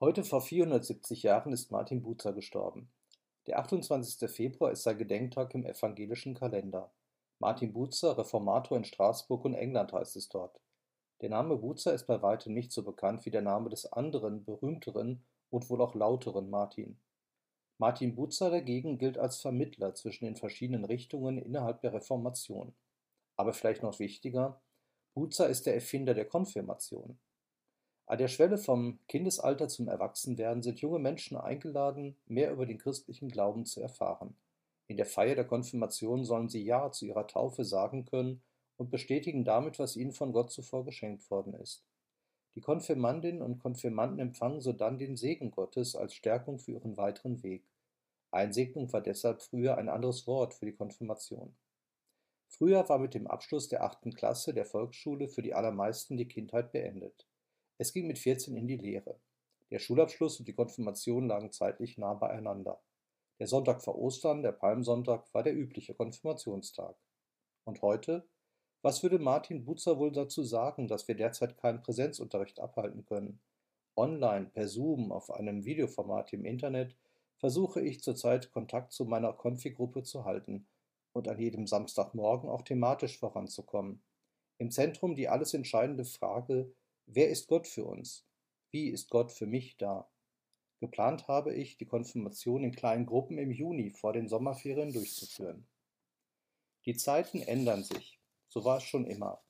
Heute vor 470 Jahren ist Martin Bucer gestorben. Der 28. Februar ist sein Gedenktag im evangelischen Kalender. Martin Bucer, Reformator in Straßburg und England heißt es dort. Der Name Bucer ist bei weitem nicht so bekannt wie der Name des anderen, berühmteren und wohl auch lauteren Martin. Martin Bucer dagegen gilt als Vermittler zwischen den verschiedenen Richtungen innerhalb der Reformation. Aber vielleicht noch wichtiger, Bucer ist der Erfinder der Konfirmation. An der Schwelle vom Kindesalter zum Erwachsenwerden sind junge Menschen eingeladen, mehr über den christlichen Glauben zu erfahren. In der Feier der Konfirmation sollen sie Ja zu ihrer Taufe sagen können und bestätigen damit, was ihnen von Gott zuvor geschenkt worden ist. Die Konfirmandinnen und Konfirmanden empfangen sodann den Segen Gottes als Stärkung für ihren weiteren Weg. Einsegnung war deshalb früher ein anderes Wort für die Konfirmation. Früher war mit dem Abschluss der achten Klasse der Volksschule für die allermeisten die Kindheit beendet. Es ging mit 14 in die Lehre. Der Schulabschluss und die Konfirmation lagen zeitlich nah beieinander. Der Sonntag vor Ostern, der Palmsonntag, war der übliche Konfirmationstag. Und heute? Was würde Martin Butzer wohl dazu sagen, dass wir derzeit keinen Präsenzunterricht abhalten können? Online, per Zoom, auf einem Videoformat im Internet versuche ich zurzeit Kontakt zu meiner Konfi-Gruppe zu halten und an jedem Samstagmorgen auch thematisch voranzukommen. Im Zentrum die alles entscheidende Frage, Wer ist Gott für uns? Wie ist Gott für mich da? Geplant habe ich, die Konfirmation in kleinen Gruppen im Juni vor den Sommerferien durchzuführen. Die Zeiten ändern sich, so war es schon immer.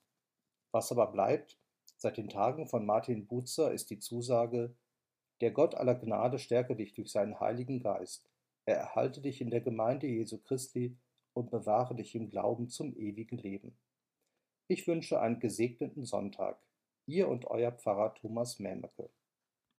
Was aber bleibt, seit den Tagen von Martin Buzer, ist die Zusage, der Gott aller Gnade stärke dich durch seinen Heiligen Geist. Er erhalte dich in der Gemeinde Jesu Christi und bewahre dich im Glauben zum ewigen Leben. Ich wünsche einen gesegneten Sonntag. Ihr und euer Pfarrer Thomas Mähmecke.